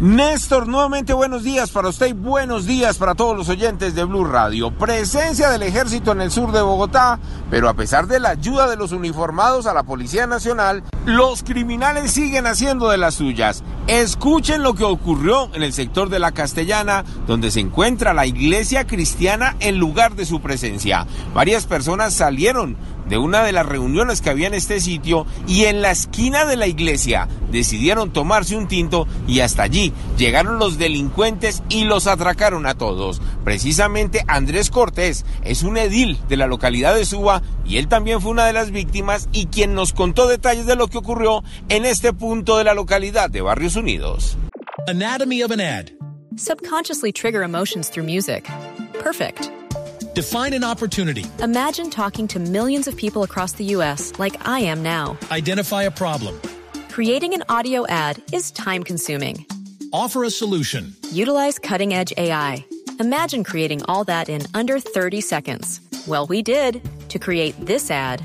Néstor, nuevamente buenos días para usted y buenos días para todos los oyentes de Blue Radio. Presencia del ejército en el sur de Bogotá, pero a pesar de la ayuda de los uniformados a la Policía Nacional, los criminales siguen haciendo de las suyas. Escuchen lo que ocurrió en el sector de la Castellana, donde se encuentra la iglesia cristiana en lugar de su presencia. Varias personas salieron de una de las reuniones que había en este sitio y en la esquina de la iglesia decidieron tomarse un tinto y hasta allí llegaron los delincuentes y los atracaron a todos. Precisamente Andrés Cortés es un edil de la localidad de Suba y él también fue una de las víctimas y quien nos contó detalles de lo que ocurrió en este punto de la localidad de Barrios Unidos. Anatomy of an ad. Subconsciously trigger emotions through music. Perfect. Define an opportunity. Imagine talking to millions of people across the U.S. like I am now. Identify a problem. Creating an audio ad is time consuming. Offer a solution. Utilize cutting edge AI. Imagine creating all that in under 30 seconds. Well, we did to create this ad.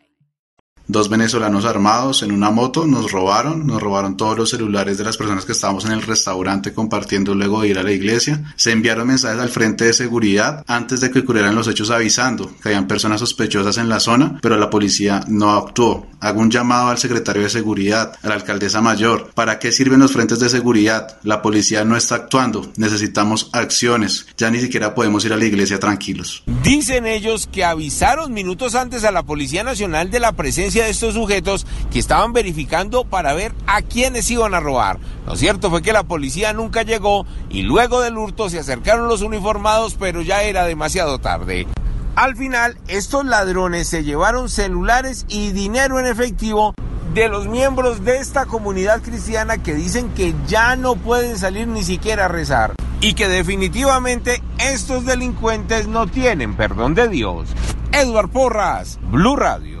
Dos venezolanos armados en una moto nos robaron, nos robaron todos los celulares de las personas que estábamos en el restaurante compartiendo luego de ir a la iglesia. Se enviaron mensajes al frente de seguridad antes de que ocurrieran los hechos avisando que habían personas sospechosas en la zona, pero la policía no actuó. Hago un llamado al secretario de seguridad, a la alcaldesa mayor. ¿Para qué sirven los frentes de seguridad? La policía no está actuando. Necesitamos acciones. Ya ni siquiera podemos ir a la iglesia tranquilos. Dicen ellos que avisaron minutos antes a la Policía Nacional de la presencia de estos sujetos que estaban verificando para ver a quiénes iban a robar. Lo cierto fue que la policía nunca llegó y luego del hurto se acercaron los uniformados, pero ya era demasiado tarde. Al final, estos ladrones se llevaron celulares y dinero en efectivo de los miembros de esta comunidad cristiana que dicen que ya no pueden salir ni siquiera a rezar y que definitivamente estos delincuentes no tienen perdón de Dios. Edward Porras, Blue Radio.